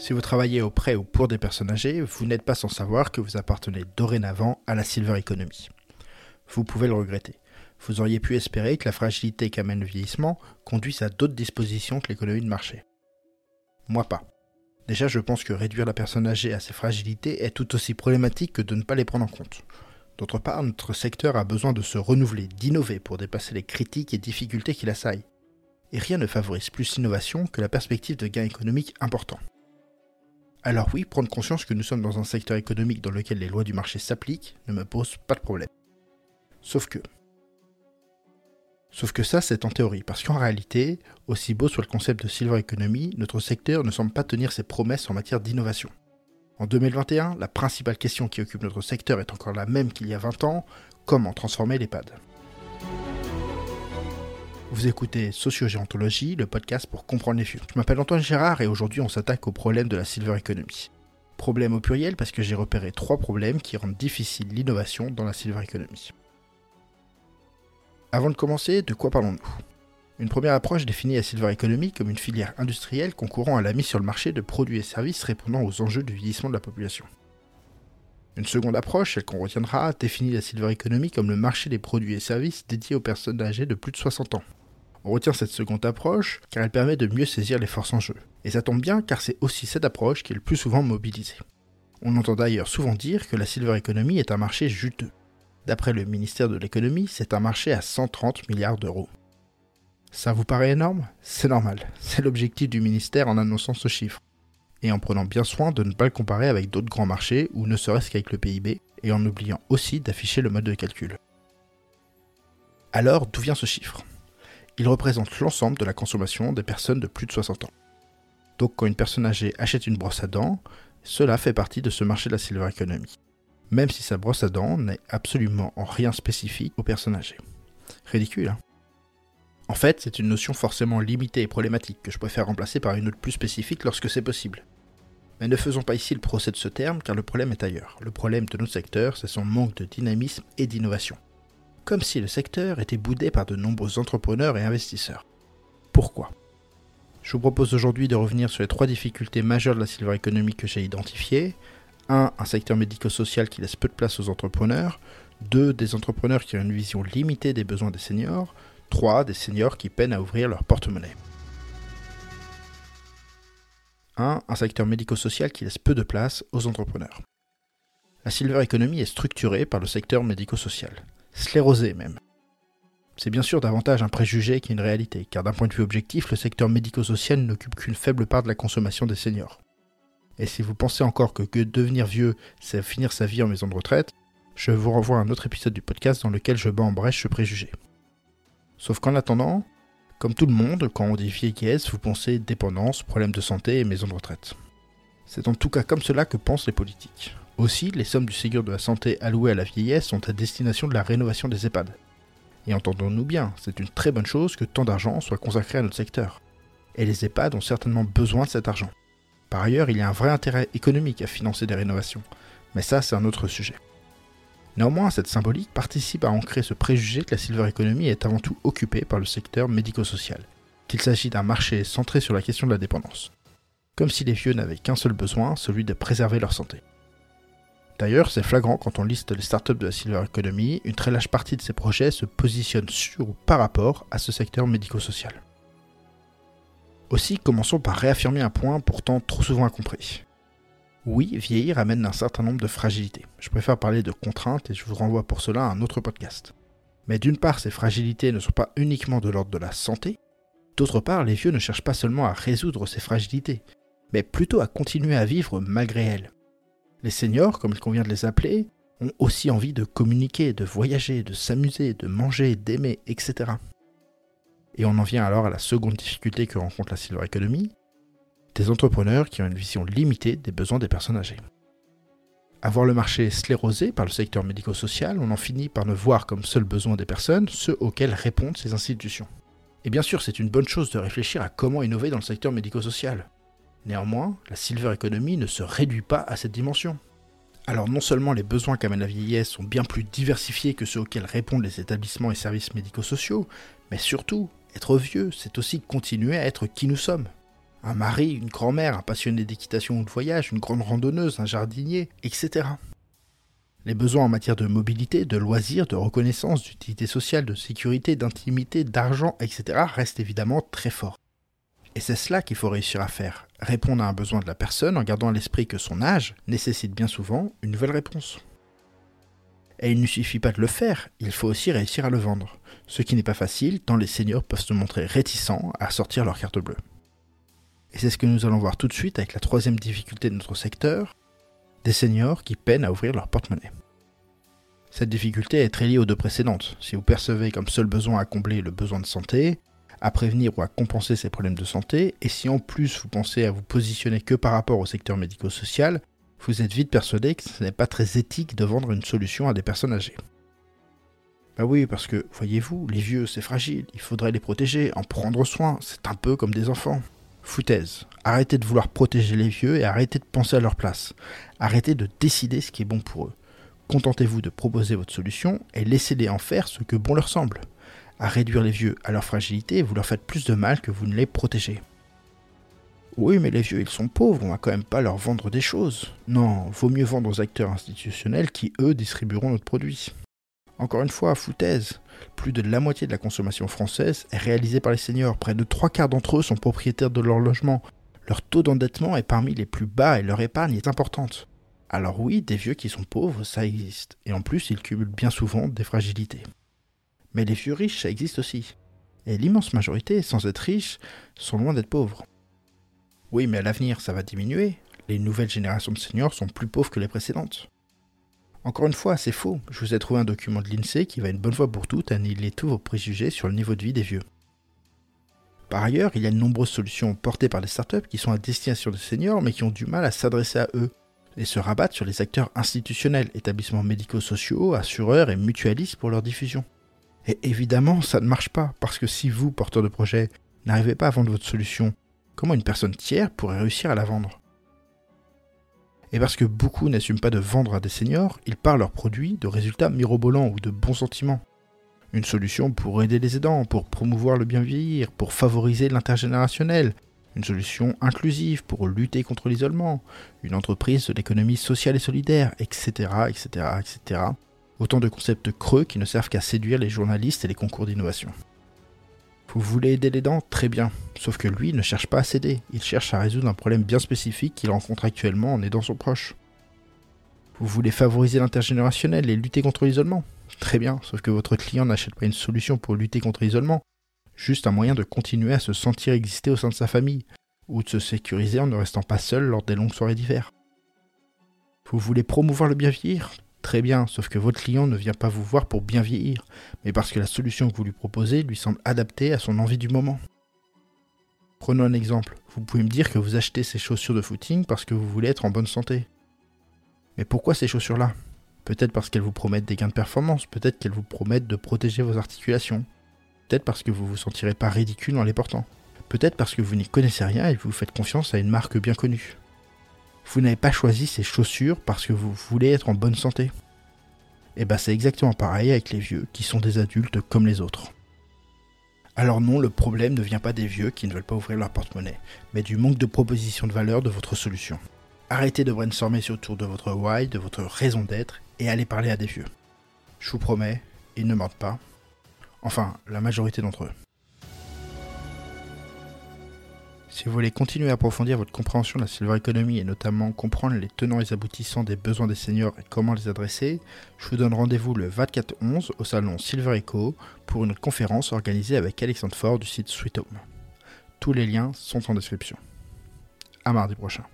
Si vous travaillez auprès ou pour des personnes âgées, vous n'êtes pas sans savoir que vous appartenez dorénavant à la Silver Economy. Vous pouvez le regretter. Vous auriez pu espérer que la fragilité qu'amène le vieillissement conduise à d'autres dispositions que l'économie de marché. Moi pas. Déjà, je pense que réduire la personne âgée à ses fragilités est tout aussi problématique que de ne pas les prendre en compte. D'autre part, notre secteur a besoin de se renouveler, d'innover pour dépasser les critiques et difficultés qui l'assaillent. Et rien ne favorise plus l'innovation que la perspective de gains économiques importants. Alors oui, prendre conscience que nous sommes dans un secteur économique dans lequel les lois du marché s'appliquent ne me pose pas de problème. Sauf que... Sauf que ça, c'est en théorie, parce qu'en réalité, aussi beau soit le concept de Silver Economy, notre secteur ne semble pas tenir ses promesses en matière d'innovation. En 2021, la principale question qui occupe notre secteur est encore la même qu'il y a 20 ans, comment transformer l'EHPAD? Vous écoutez Sociogéontologie, le podcast pour comprendre les futurs. Je m'appelle Antoine Gérard et aujourd'hui on s'attaque au problème de la Silver Economy. Problème au pluriel parce que j'ai repéré trois problèmes qui rendent difficile l'innovation dans la Silver Economy. Avant de commencer, de quoi parlons-nous? Une première approche définit la Silver Economy comme une filière industrielle concourant à la mise sur le marché de produits et services répondant aux enjeux du vieillissement de la population. Une seconde approche, celle qu'on retiendra, définit la Silver Economy comme le marché des produits et services dédiés aux personnes âgées de plus de 60 ans, on retient cette seconde approche car elle permet de mieux saisir les forces en jeu. Et ça tombe bien car c'est aussi cette approche qui est le plus souvent mobilisée. On entend d'ailleurs souvent dire que la silver economy est un marché juteux. D'après le ministère de l'économie, c'est un marché à 130 milliards d'euros. Ça vous paraît énorme? C'est normal, c'est l'objectif du ministère en annonçant ce chiffre. Et en prenant bien soin de ne pas le comparer avec d'autres grands marchés ou ne serait-ce qu'avec le PIB, et en oubliant aussi d'afficher le mode de calcul. Alors, d'où vient ce chiffre? Il représente l'ensemble de la consommation des personnes de plus de 60 ans. Donc quand une personne âgée achète une brosse à dents, cela fait partie de ce marché de la silver economy. Même si sa brosse à dents n'est absolument en rien spécifique aux personnes âgées. Ridicule, hein En fait, c'est une notion forcément limitée et problématique que je préfère remplacer par une autre plus spécifique lorsque c'est possible. Mais ne faisons pas ici le procès de ce terme car le problème est ailleurs. Le problème de notre secteur, c'est son manque de dynamisme et d'innovation comme si le secteur était boudé par de nombreux entrepreneurs et investisseurs. Pourquoi? Je vous propose aujourd'hui de revenir sur les trois difficultés majeures de la silver economy que j'ai identifiées. 1. Un secteur médico-social qui laisse peu de place aux entrepreneurs. 2. Des entrepreneurs qui ont une vision limitée des besoins des seniors. 3. Des seniors qui peinent à ouvrir leur porte-monnaie. 1. Un secteur médico-social qui laisse peu de place aux entrepreneurs. La silver economy est structurée par le secteur médico-social sclérosé même. C'est bien sûr davantage un préjugé qu'une réalité, car d'un point de vue objectif, le secteur médico-social n'occupe qu'une faible part de la consommation des seniors. Et si vous pensez encore que, devenir vieux, c'est finir sa vie en maison de retraite, je vous renvoie à un autre épisode du podcast dans lequel je bats en brèche ce préjugé. Sauf qu'en attendant, comme tout le monde, quand on dit vieillesse, vous pensez dépendance, problèmes de santé et maison de retraite. C'est en tout cas comme cela que pensent les politiques. Aussi, les sommes du Ségur de la Santé allouées à la vieillesse sont à destination de la rénovation des EHPAD. Et entendons-nous bien, c'est une très bonne chose que tant d'argent soit consacré à notre secteur. Et les EHPAD ont certainement besoin de cet argent. Par ailleurs, il y a un vrai intérêt économique à financer des rénovations, mais ça c'est un autre sujet. Néanmoins, cette symbolique participe à ancrer ce préjugé que la silver economy est avant tout occupée par le secteur médico-social, qu'il s'agit d'un marché centré sur la question de la dépendance. Comme si les vieux n'avaient qu'un seul besoin, celui de préserver leur santé. D'ailleurs, c'est flagrant quand on liste les startups de la Silver Economy, une très large partie de ces projets se positionnent sur ou par rapport à ce secteur médico-social. Aussi, commençons par réaffirmer un point pourtant trop souvent incompris. Oui, vieillir amène un certain nombre de fragilités. Je préfère parler de contraintes et je vous renvoie pour cela à un autre podcast. Mais d'une part, ces fragilités ne sont pas uniquement de l'ordre de la santé, d'autre part, les vieux ne cherchent pas seulement à résoudre ces fragilités, mais plutôt à continuer à vivre malgré elles. Les seniors, comme il convient de les appeler, ont aussi envie de communiquer, de voyager, de s'amuser, de manger, d'aimer, etc. Et on en vient alors à la seconde difficulté que rencontre la Silver Economy, des entrepreneurs qui ont une vision limitée des besoins des personnes âgées. Avoir le marché sclérosé par le secteur médico-social, on en finit par ne voir comme seul besoin des personnes ceux auxquels répondent ces institutions. Et bien sûr, c'est une bonne chose de réfléchir à comment innover dans le secteur médico-social. Néanmoins, la silver economy ne se réduit pas à cette dimension. Alors non seulement les besoins qu'amène la vieillesse sont bien plus diversifiés que ceux auxquels répondent les établissements et services médico-sociaux, mais surtout, être vieux, c'est aussi continuer à être qui nous sommes. Un mari, une grand-mère, un passionné d'équitation ou de voyage, une grande randonneuse, un jardinier, etc. Les besoins en matière de mobilité, de loisirs, de reconnaissance, d'utilité sociale, de sécurité, d'intimité, d'argent, etc. restent évidemment très forts. Et c'est cela qu'il faut réussir à faire, répondre à un besoin de la personne en gardant à l'esprit que son âge nécessite bien souvent une nouvelle réponse. Et il ne suffit pas de le faire, il faut aussi réussir à le vendre, ce qui n'est pas facile tant les seniors peuvent se montrer réticents à sortir leur carte bleue. Et c'est ce que nous allons voir tout de suite avec la troisième difficulté de notre secteur, des seniors qui peinent à ouvrir leur porte-monnaie. Cette difficulté est très liée aux deux précédentes. Si vous percevez comme seul besoin à combler le besoin de santé, à prévenir ou à compenser ces problèmes de santé, et si en plus vous pensez à vous positionner que par rapport au secteur médico-social, vous êtes vite persuadé que ce n'est pas très éthique de vendre une solution à des personnes âgées. Bah oui, parce que, voyez-vous, les vieux, c'est fragile, il faudrait les protéger, en prendre soin, c'est un peu comme des enfants. Foutaise, arrêtez de vouloir protéger les vieux et arrêtez de penser à leur place. Arrêtez de décider ce qui est bon pour eux. Contentez-vous de proposer votre solution et laissez-les en faire ce que bon leur semble. À réduire les vieux à leur fragilité, vous leur faites plus de mal que vous ne les protégez. Oui, mais les vieux, ils sont pauvres, on va quand même pas leur vendre des choses. Non, vaut mieux vendre aux acteurs institutionnels qui, eux, distribueront notre produit. Encore une fois, foutaise. Plus de la moitié de la consommation française est réalisée par les seniors. Près de trois quarts d'entre eux sont propriétaires de leur logement. Leur taux d'endettement est parmi les plus bas et leur épargne est importante. Alors oui, des vieux qui sont pauvres, ça existe. Et en plus, ils cumulent bien souvent des fragilités. Mais les vieux riches, ça existe aussi. Et l'immense majorité, sans être riches, sont loin d'être pauvres. Oui, mais à l'avenir, ça va diminuer. Les nouvelles générations de seniors sont plus pauvres que les précédentes. Encore une fois, c'est faux. Je vous ai trouvé un document de l'INSEE qui va une bonne fois pour toutes annihiler tous vos préjugés sur le niveau de vie des vieux. Par ailleurs, il y a de nombreuses solutions portées par les startups qui sont à destination des seniors mais qui ont du mal à s'adresser à eux et se rabattent sur les acteurs institutionnels, établissements médico-sociaux, assureurs et mutualistes pour leur diffusion. Et évidemment, ça ne marche pas, parce que si vous, porteur de projet, n'arrivez pas à vendre votre solution, comment une personne tiers pourrait réussir à la vendre? Et parce que beaucoup n'assument pas de vendre à des seniors, ils parlent leurs produits de résultats mirobolants ou de bons sentiments. Une solution pour aider les aidants, pour promouvoir le bien vieillir, pour favoriser l'intergénérationnel. Une solution inclusive pour lutter contre l'isolement. Une entreprise de l'économie sociale et solidaire, etc., etc., etc. Autant de concepts creux qui ne servent qu'à séduire les journalistes et les concours d'innovation. Vous voulez aider les dents? Très bien. Sauf que lui ne cherche pas à s'aider, il cherche à résoudre un problème bien spécifique qu'il rencontre actuellement en aidant son proche. Vous voulez favoriser l'intergénérationnel et lutter contre l'isolement? Très bien, sauf que votre client n'achète pas une solution pour lutter contre l'isolement, juste un moyen de continuer à se sentir exister au sein de sa famille, ou de se sécuriser en ne restant pas seul lors des longues soirées d'hiver. Vous voulez promouvoir le bien vieillir Très bien, sauf que votre client ne vient pas vous voir pour bien vieillir, mais parce que la solution que vous lui proposez lui semble adaptée à son envie du moment. Prenons un exemple. Vous pouvez me dire que vous achetez ces chaussures de footing parce que vous voulez être en bonne santé. Mais pourquoi ces chaussures-là? Peut-être parce qu'elles vous promettent des gains de performance, peut-être qu'elles vous promettent de protéger vos articulations, peut-être parce que vous vous sentirez pas ridicule en les portant, peut-être parce que vous n'y connaissez rien et vous faites confiance à une marque bien connue. Vous n'avez pas choisi ces chaussures parce que vous voulez être en bonne santé. Et eh bah ben, c'est exactement pareil avec les vieux qui sont des adultes comme les autres. Alors non, le problème ne vient pas des vieux qui ne veulent pas ouvrir leur porte-monnaie, mais du manque de proposition de valeur de votre solution. Arrêtez de brainstormer autour de votre why, de votre raison d'être, et allez parler à des vieux. Je vous promets, ils ne mentent pas. Enfin, la majorité d'entre eux. Si vous voulez continuer à approfondir votre compréhension de la silver economy et notamment comprendre les tenants et aboutissants des besoins des seniors et comment les adresser, je vous donne rendez-vous le 24-11 au salon Silver Eco pour une conférence organisée avec Alexandre Ford du site Sweet Home. Tous les liens sont en description. À mardi prochain.